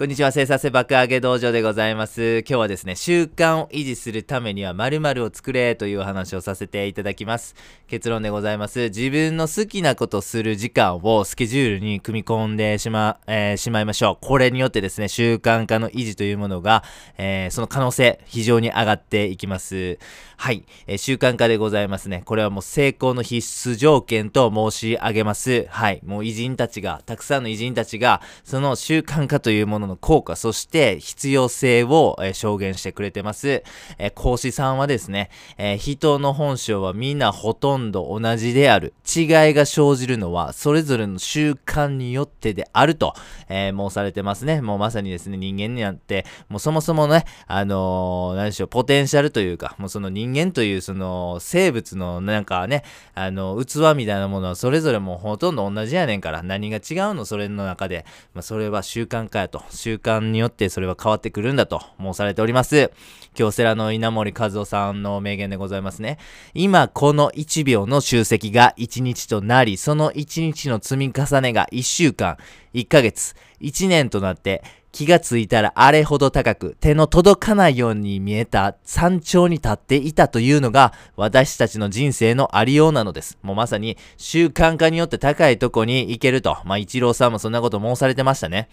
こんにちは、生産性爆上げ道場でございます。今日はですね、習慣を維持するためには〇〇を作れというお話をさせていただきます。結論でございます。自分の好きなことする時間をスケジュールに組み込んでしま、えー、しまいましょう。これによってですね、習慣化の維持というものが、えー、その可能性、非常に上がっていきます。はい、えー、習慣化でございますね。これはもう成功の必須条件と申し上げます。はい、もう偉人たちが、たくさんの偉人たちが、その習慣化というものの効果、そして必要性を、えー、証言してくれてます。えー、講師さんはですね、えー、人の本性はみんなほとんど同じである。違いが生じるのは、それぞれの習慣によってであると、え申されてますね。もうまさにですね、人間になって、もうそもそもね、あの何でしょう、ポテンシャルというか、もうその人間というその生物のなんかね、あの、器みたいなものはそれぞれもうほとんど同じやねんから、何が違うのそれの中で。まあ、それは習慣化やと。習慣によってそれは変わってくるんだと申されております。京セラの稲森和夫さんの名言でございますね。今この1秒の集積が1日となり、その1日の積み重ねが1週間、1ヶ月、1年となって、気がついたらあれほど高く手の届かないように見えた山頂に立っていたというのが私たちの人生のありようなのです。もうまさに習慣化によって高いとこに行けると。まあ、一郎さんもそんなこと申されてましたね。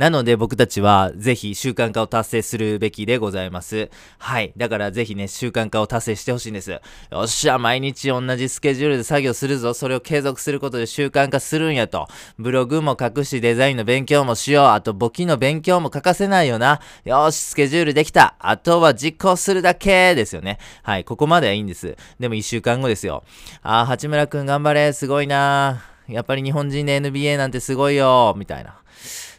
なので僕たちはぜひ習慣化を達成するべきでございます。はい。だからぜひね、習慣化を達成してほしいんです。よっしゃ、毎日同じスケジュールで作業するぞ。それを継続することで習慣化するんやと。ブログも書くし、デザインの勉強もしよう。あと簿記の勉強も欠かせないよな。よし、スケジュールできた。あとは実行するだけですよね。はい。ここまではいいんです。でも1週間後ですよ。あー、八村くん頑張れ。すごいなやっぱり日本人で NBA なんてすごいよ。みたいな。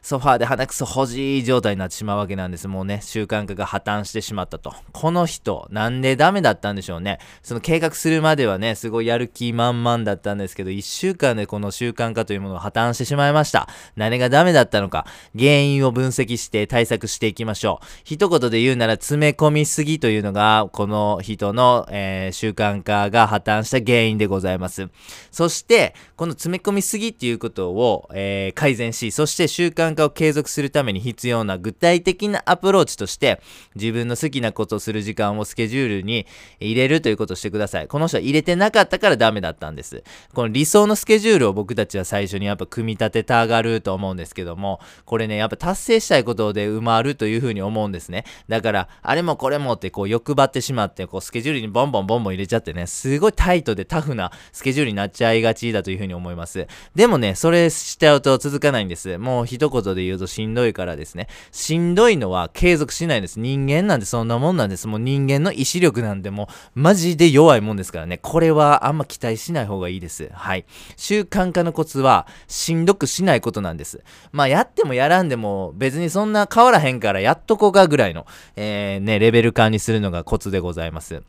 ソファーで鼻くそほじい状態になってしまうわけなんです。もうね、習慣化が破綻してしまったと。この人、なんでダメだったんでしょうね。その計画するまではね、すごいやる気満々だったんですけど、1週間でこの習慣化というものが破綻してしまいました。何がダメだったのか、原因を分析して対策していきましょう。一言で言うなら、詰め込みすぎというのが、この人の、えー、習慣化が破綻した原因でございます。そして、この詰め込みすぎっていうことを、えー、改善し、そして習慣化を継続するために必要な具体的なアプローチとして、自分の好きなことをする時間をスケジュールに入れるということをしてください。この人は入れてなかったからダメだったんです。この理想のスケジュールを僕たちは最初にやっぱ組み立てたがると思うんですけども、これね、やっぱ達成したいことで埋まるというふうに思うんですね。だから、あれもこれもってこう欲張ってしまって、こうスケジュールにボンボンボンボン入れちゃってね、すごいタイトでタフなスケジュールになっちゃいがちだというふうに思います。でもね、それしちゃうと続かないんです。もう一言で言うとしんどいからですね。しんどいのは継続しないんです。人間なんてそんなもんなんです。もう人間の意志力なんてもうマジで弱いもんですからね。これはあんま期待しない方がいいです。はい。習慣化のコツはしんどくしないことなんです。まあやってもやらんでも別にそんな変わらへんからやっとこがぐらいの、えー、ね、レベル感にするのがコツでございます。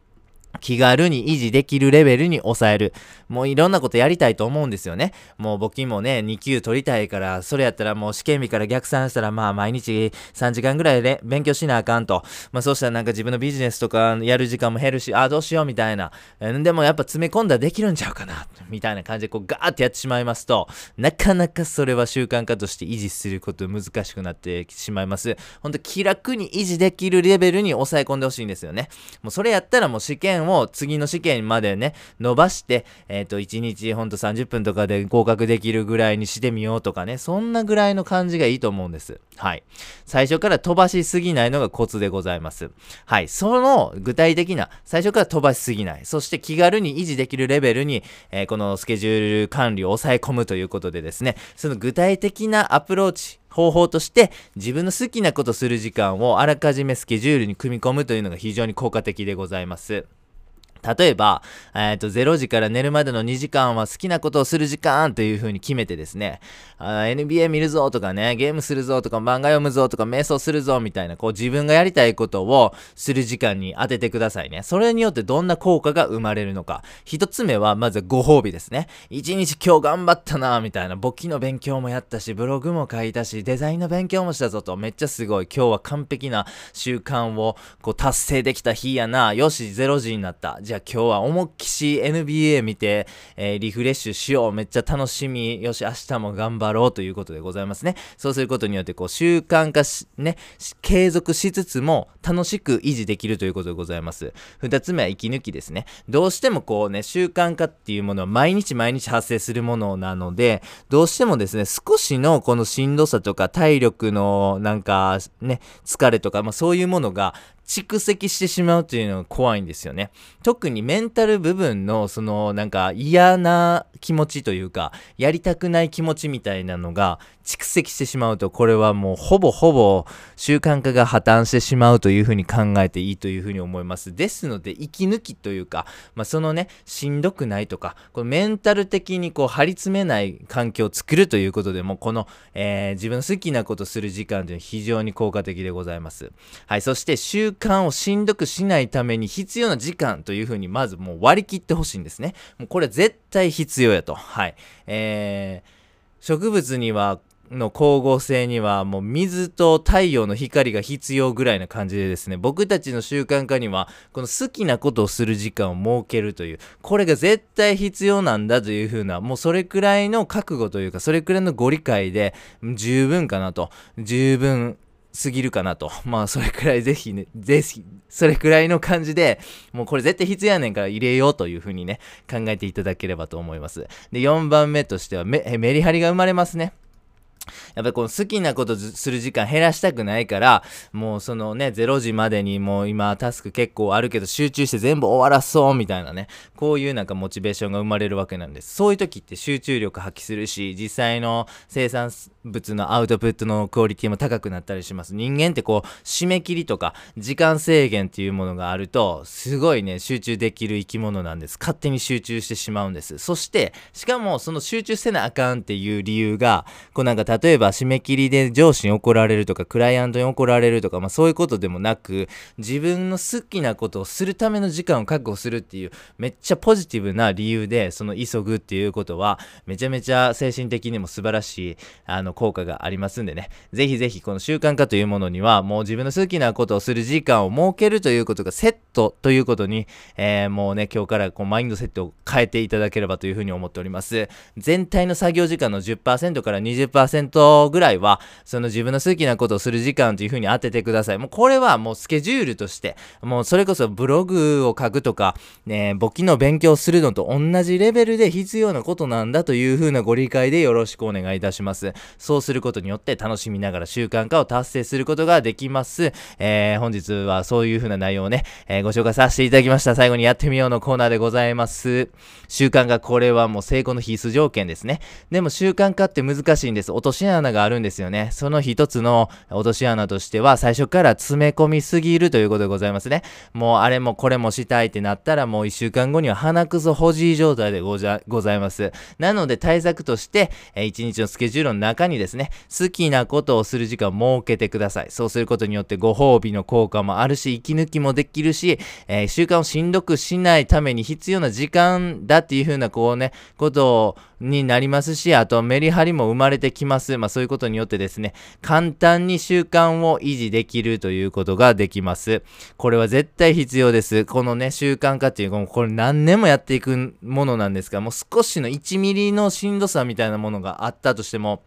気軽に維持できるレベルに抑える。もういろんなことやりたいと思うんですよね。もう募金もね、2級取りたいから、それやったらもう試験日から逆算したら、まあ毎日3時間ぐらいで勉強しなあかんと。まあそうしたらなんか自分のビジネスとかやる時間も減るし、ああどうしようみたいな。でもやっぱ詰め込んだらできるんちゃうかな。みたいな感じでこうガーってやってしまいますと、なかなかそれは習慣化として維持すること難しくなってしまいます。ほんと気楽に維持できるレベルに抑え込んでほしいんですよね。もうそれやったらもう試験を次の試験までね、伸ばして、えっ、ー、と、1日ほんと30分とかで合格できるぐらいにしてみようとかね、そんなぐらいの感じがいいと思うんです。はい。最初から飛ばしすぎないのがコツでございます。はい。その具体的な、最初から飛ばしすぎない。そして気軽に維持できるレベルに、えー、このスケジュール管理を抑え込むということでですね、その具体的なアプローチ、方法として自分の好きなことする時間をあらかじめスケジュールに組み込むというのが非常に効果的でございます。例えば、えっ、ー、と、0時から寝るまでの2時間は好きなことをする時間という風に決めてですね、NBA 見るぞとかね、ゲームするぞとか漫画読むぞとか瞑想するぞみたいな、こう自分がやりたいことをする時間に当ててくださいね。それによってどんな効果が生まれるのか。一つ目は、まずご褒美ですね。一日今日頑張ったなみたいな、簿記の勉強もやったし、ブログも書いたし、デザインの勉強もしたぞと、めっちゃすごい。今日は完璧な習慣をこう達成できた日やな。よし、0時になった。じゃあ今日は思いっきし NBA 見て、えー、リフレッシュしよう。めっちゃ楽しみ。よし、明日も頑張ろうということでございますね。そうすることによって、こう、習慣化し、ね、継続しつつも楽しく維持できるということでございます。二つ目は息抜きですね。どうしてもこうね、習慣化っていうものは毎日毎日発生するものなので、どうしてもですね、少しのこのしんどさとか体力のなんかね、疲れとか、まあそういうものが蓄積してしまうというのが怖いんですよね。特にメンタル部分のそのなんか嫌な気持ちというか、やりたくない気持ちみたいなのが蓄積してしまうと、これはもうほぼほぼ習慣化が破綻してしまうというふうに考えていいというふうに思います。ですので、息抜きというか、まあ、そのね、しんどくないとか、このメンタル的にこう張り詰めない環境を作るということでも、この、えー、自分の好きなことする時間というのは非常に効果的でございます。はい、そして習慣をしんどくしないために必要な時間というふうにまずもう割り切ってほしいんですね。もうこれ絶対必要やと。はい。えー植物にはの光合成にはもう水と太陽の光が必要ぐらいな感じでですね、僕たちの習慣化にはこの好きなことをする時間を設けるという、これが絶対必要なんだというふうな、もうそれくらいの覚悟というか、それくらいのご理解で十分かなと、十分すぎるかなと。まあ、それくらいぜひね、ぜひ、それくらいの感じで、もうこれ絶対必要やねんから入れようというふうにね、考えていただければと思います。で、4番目としてはメ、メリハリが生まれますね。やっぱこの好きなことする時間減らしたくないから、もうそのね、0時までにもう今タスク結構あるけど集中して全部終わらそうみたいなね、こういうなんかモチベーションが生まれるわけなんです。そういう時って集中力発揮するし、実際の生産物のアウトプットのクオリティも高くなったりします。人間ってこう、締め切りとか時間制限っていうものがあると、すごいね、集中できる生き物なんです。勝手に集中してしまうんです。そして、しかもその集中せなあかんっていう理由が、こうなんか例えば締め切りで上司に怒られるとか、クライアントに怒られるとか、まあそういうことでもなく、自分の好きなことをするための時間を確保するっていう、めっちゃポジティブな理由で、その急ぐっていうことは、めちゃめちゃ精神的にも素晴らしい、あの、効果がありますんでね。ぜひぜひこの習慣化というものには、もう自分の好きなことをする時間を設けるということがセットということに、えー、もうね、今日からこうマインドセットを変えていただければというふうに思っております。全体の作業時間の10%から20%ぐらいは、その自分の好きなことをする時間という風に当ててください。もうこれはもうスケジュールとして、もうそれこそブログを書くとか、ね、簿記の勉強するのと同じレベルで必要なことなんだという風なご理解でよろしくお願いいたします。そうすることによって楽しみながら習慣化を達成することができます。えー、本日はそういう風な内容をね、えー、ご紹介させていただきました。最後にやってみようのコーナーでございます。習慣化、これはもう成功の必須条件ですね。でも習慣化って難しいんです。落とし穴があるんですよね。その一つの落とし穴としては、最初から詰め込みすぎるということでございますね。もうあれもこれもしたいってなったら、もう一週間後には鼻くそ保持状態でございます。なので対策として、え一日のスケジュールの中にですね、好きなことをする時間を設けてください。そうすることによってご褒美の効果もあるし、息抜きもできるし、えー、習慣をしんどくしないために必要な時間だっていう風なこうね、ことになりますし、あとメリハリも生まれてきます。まあそういうことによってですね、簡単に習慣を維持できるということができます。これは絶対必要です。このね、習慣化っていう、これ何年もやっていくものなんですが、もう少しの1ミリのしんどさみたいなものがあったとしても、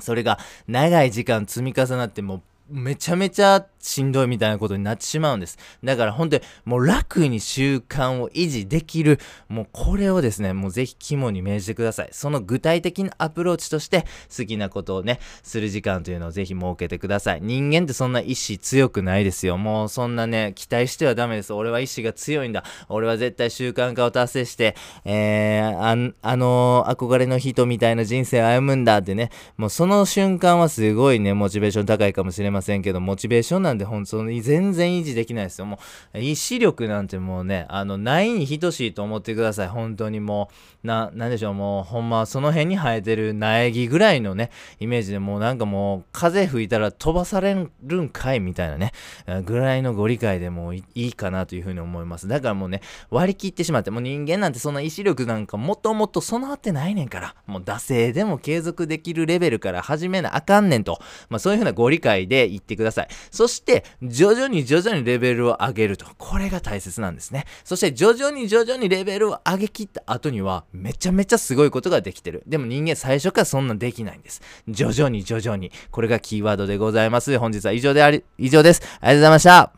それが長い時間積み重なってもうめちゃめちゃしんどいみたいなことになってしまうんです。だから本当にもう楽に習慣を維持できる、もうこれをですね、もうぜひ肝に銘じてください。その具体的なアプローチとして好きなことをね、する時間というのをぜひ設けてください。人間ってそんな意志強くないですよ。もうそんなね、期待してはダメです。俺は意志が強いんだ。俺は絶対習慣化を達成して、えー、ああのー、憧れの人みたいな人生を歩むんだってね、もうその瞬間はすごいね、モチベーション高いかもしれませんませんけど、モチベーションなんで本当に全然維持できないですよ。もう、意志力なんてもうね、あの、ないに等しいと思ってください。本当にもう、な、なんでしょう、もう、ほんま、その辺に生えてる苗木ぐらいのね、イメージでもうなんかもう、風吹いたら飛ばされるんかいみたいなね、ぐらいのご理解でもいいかなというふうに思います。だからもうね、割り切ってしまって、もう人間なんてそんな意志力なんかもともと備わってないねんから、もう惰性でも継続できるレベルから始めなあかんねんと、まあそういうふうなご理解でいってください。そして、徐々に徐々にレベルを上げると。これが大切なんですね。そして、徐々に徐々にレベルを上げきった後には、めちゃめちゃすごいことができてる。でも人間最初からそんなできないんです。徐々に徐々に。これがキーワードでございます。本日は以上であり、以上です。ありがとうございました。